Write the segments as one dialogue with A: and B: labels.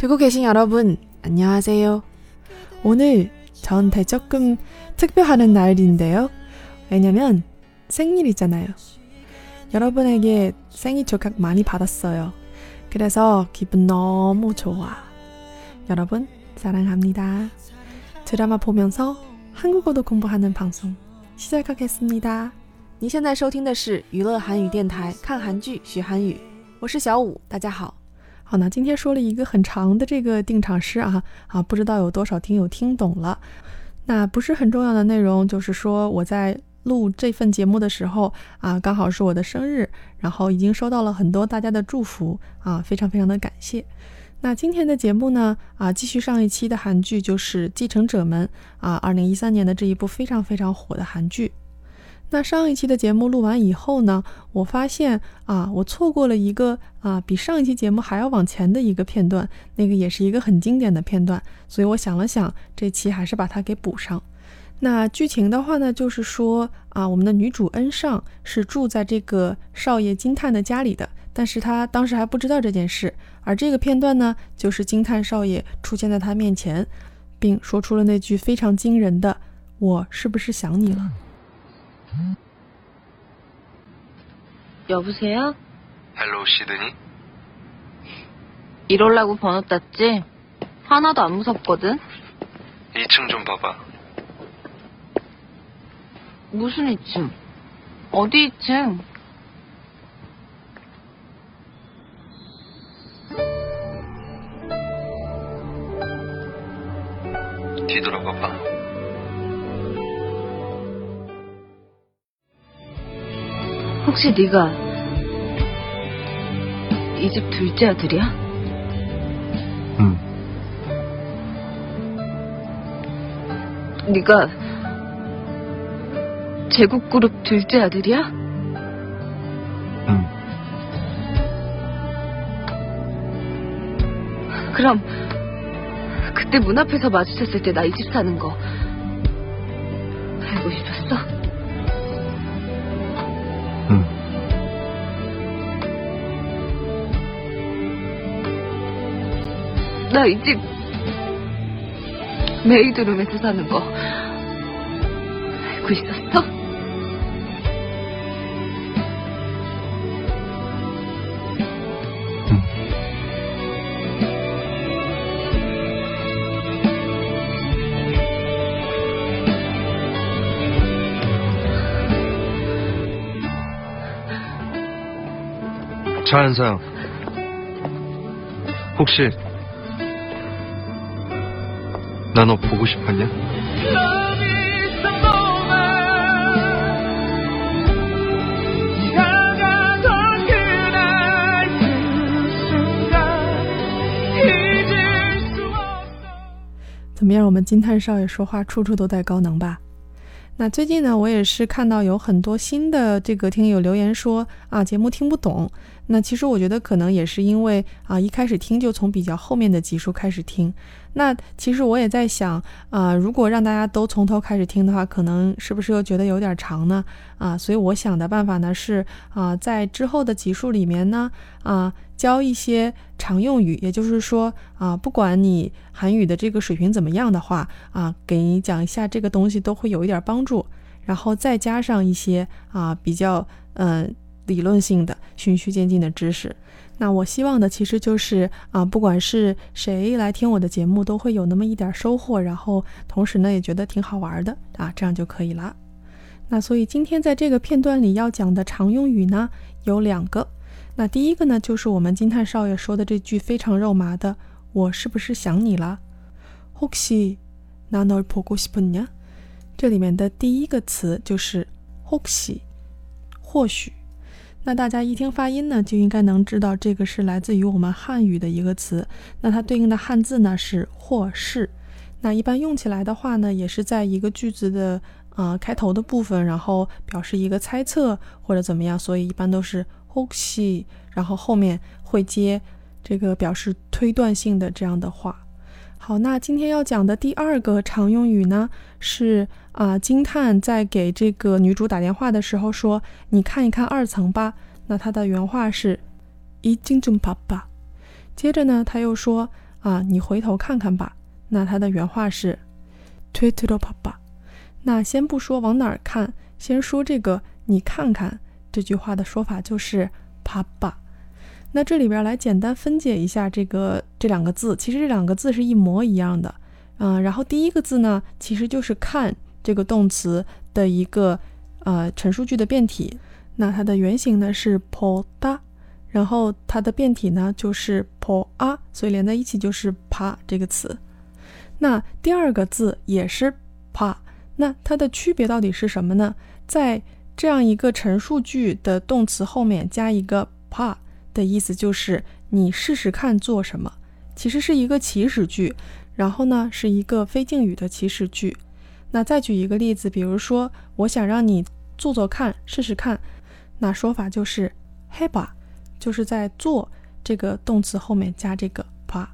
A: 듣고 계신 여러분, 안녕하세요. 오늘 저한테 조금 특별한 날인데요. 왜냐면 생일이잖아요. 여러분에게 생일 축하 많이 받았어요. 그래서 기분 너무 좋아. 여러분, 사랑합니다. 드라마 보면서 한국어도 공부하는 방송 시작하겠습니다. 您现在收听的是娱乐韩语电台，看韩剧学韩语，我是小五，大家好。 好，那今天说了一个很长的这个定场诗啊啊，不知道有多少听友听懂了。那不是很重要的内容，就是说我在录这份节目的时候啊，刚好是我的生日，然后已经收到了很多大家的祝福啊，非常非常的感谢。那今天的节目呢啊，继续上一期的韩剧，就是《继承者们》啊，二零一三年的这一部非常非常火的韩剧。那上一期的节目录完以后呢，我发现啊，我错过了一个啊比上一期节目还要往前的一个片段，那个也是一个很经典的片段，所以我想了想，这期还是把它给补上。那剧情的话呢，就是说啊，我们的女主恩尚是住在这个少爷金叹的家里的，但是她当时还不知道这件事。而这个片段呢，就是金叹少爷出现在她面前，并说出了那句非常惊人的：“我是不是想你了？”
B: 여보세요?
C: 헬로 시드니?
B: 이럴라고 번호 땄지? 하나도 안 무섭거든?
C: 2층 좀 봐봐.
B: 무슨 2층? 어디 2층?
C: 뒤돌아봐봐.
B: 혹시 네가 이 집 둘째 아들이야?
C: 응.
B: 네가 제국그룹 둘째 아들이야?
C: 응.
B: 그럼 그때 문 앞에서 마주쳤을 때 나 이 집 사는 거 알고 싶었어? 나이집 메이드룸에서 사는 거 알고 있었어?
C: 응. 차은상 혹시 나 너 보고 싶었냐?
D: 다가던 그날 그 순간 잊을 수 없어
A: 怎么样？我们金叹少爷说话处处都带高能吧？那最近呢，我也是看到有很多新的这个听友留言说啊，节目听不懂。那其实我觉得可能也是因为啊，一开始听就从比较后面的集数开始听。 那其实我也在想啊，如果让大家都从头开始听的话，可能是不是又觉得有点长呢？啊，所以我想的办法呢是啊，在之后的集数里面呢啊，教一些常用语，也就是说啊，不管你韩语的这个水平怎么样的话啊，给你讲一下这个东西都会有一点帮助，然后再加上一些啊比较嗯。理论性的、循序渐进的知识。那我希望的其实就是啊，不管是谁来听我的节目，都会有那么一点收获，然后同时呢也觉得挺好玩的啊，这样就可以了。那所以今天在这个片段里要讲的常用语呢有两个。那第一个呢就是我们金叹少爷说的这句非常肉麻的“我是不是想你了”。혹시나널보고싶었냐？这里面的第一个词就是혹시，或许。 那大家一听发音呢，就应该能知道这个是来自于我们汉语的一个词。那它对应的汉字呢是“或是”。那一般用起来的话呢，也是在一个句子的呃开头的部分，然后表示一个猜测或者怎么样，所以一般都是“혹시”，然后后面会接这个表示推断性的这样的话。好，那今天要讲的第二个常用语呢是。啊，金叹在给这个女主打电话的时候说：“你看一看二层吧。”那他的原话是“一金좀爸爸”。接着呢，他又说：“啊，你回头看看吧。那他的原话是推推罗帕巴。那先不说往哪儿看，先说这个你看看这句话的说法就是帕巴。那这里边来简单分解一下这个这两个字，其实这两个字是一模一样的。嗯，然后第一个字呢，其实就是看这个动词的一个呃陈述句的变体。那它的原型呢是 po da，然后它的变体呢就是 po a，所以连在一起就是 pa 这个词。那第二个字也是 pa，那它的区别到底是什么呢？在这样一个陈述句的动词后面加一个 pa 的意思就是你试试看做什么，其实是一个祈使句，然后呢是一个非敬语的祈使句。那再举一个例子，比如说我想让你做做看，试试看。那说法就是 h e b a 就是在做这个动词后面加这个 pa。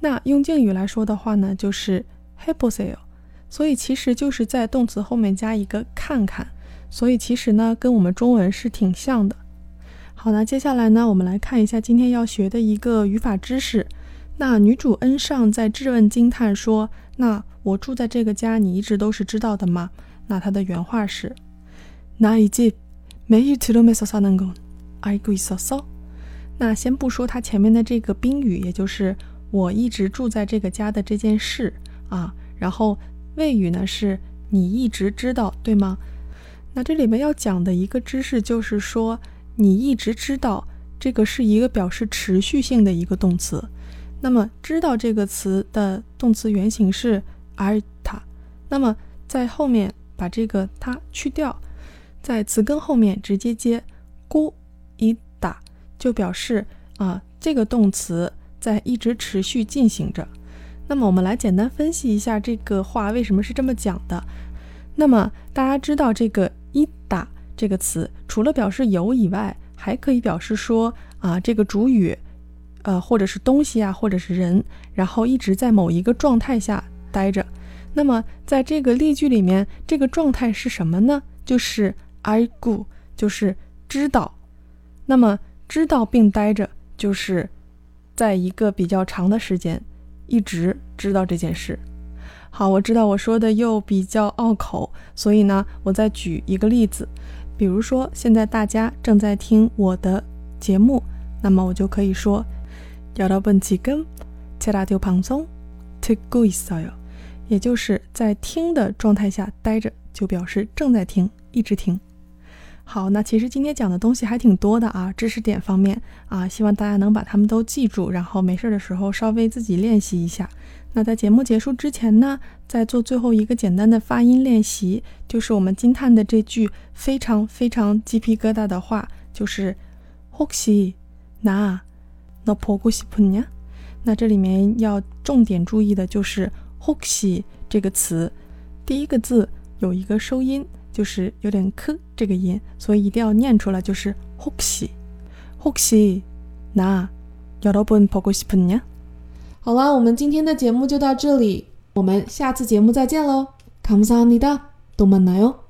A: 那用敬语来说的话呢，就是 h e b o s e o 所以其实就是在动词后面加一个看看。所以其实呢，跟我们中文是挺像的。好，那接下来呢，我们来看一下今天要学的一个语法知识。那女主恩上在质问惊叹说：“那我住在这个家，你一直都是知道的吗？”那她的原话是：“나이집매일들으면서사는건알고있었어？”那先不说它前面的这个宾语，也就是我一直住在这个家的这件事啊，然后谓语呢是你一直知道，对吗？那这里面要讲的一个知识就是说， 你一直知道这个是一个表示持续性的一个动词。那么“知道”这个词的动词原形是 a ta，那么在后面把这个它去掉，在词根后面直接接 gu i da，就表示啊这个动词在一直持续进行着。那么我们来简单分析一下这个话为什么是这么讲的。那么大家知道这个 i da 这个词，除了表示有以外，还可以表示说啊这个主语。呃，或者是东西啊，或者是人，然后一直在某一个状态下待着。那么，在这个例句里面，这个状态是什么呢？就是 I go，就是知道。那么，知道并待着，就是在一个比较长的时间，一直知道这件事。好，我知道我说的又比较拗口，所以呢，我再举一个例子，比如说现在大家正在听我的节目，那么我就可以说。여러분지금제라디오방송듣고있어 요， 也就是在听的状态下待着，就表示正在听，一直听。好，那其实今天讲的东西还挺多的啊，知识点方面啊，希望大家能把它们都记住，然后没事的时候稍微自己练习一下。 那在节目结束之前呢，再做最后一个简单的发音练习，就是我们惊叹的这句非常非常鸡皮疙瘩的话，就是혹시나那婆姑西普尼那这里面要重点注意的就是“ 혹시”这个词，第一个字有一个收音，就是有点“科”这个音，所以一定要念出来，就是“ 혹시혹시나여러분보고싶으냐 好了，我们今天的节目就到这里，我们下次节目再见喽。감사합니다또만나요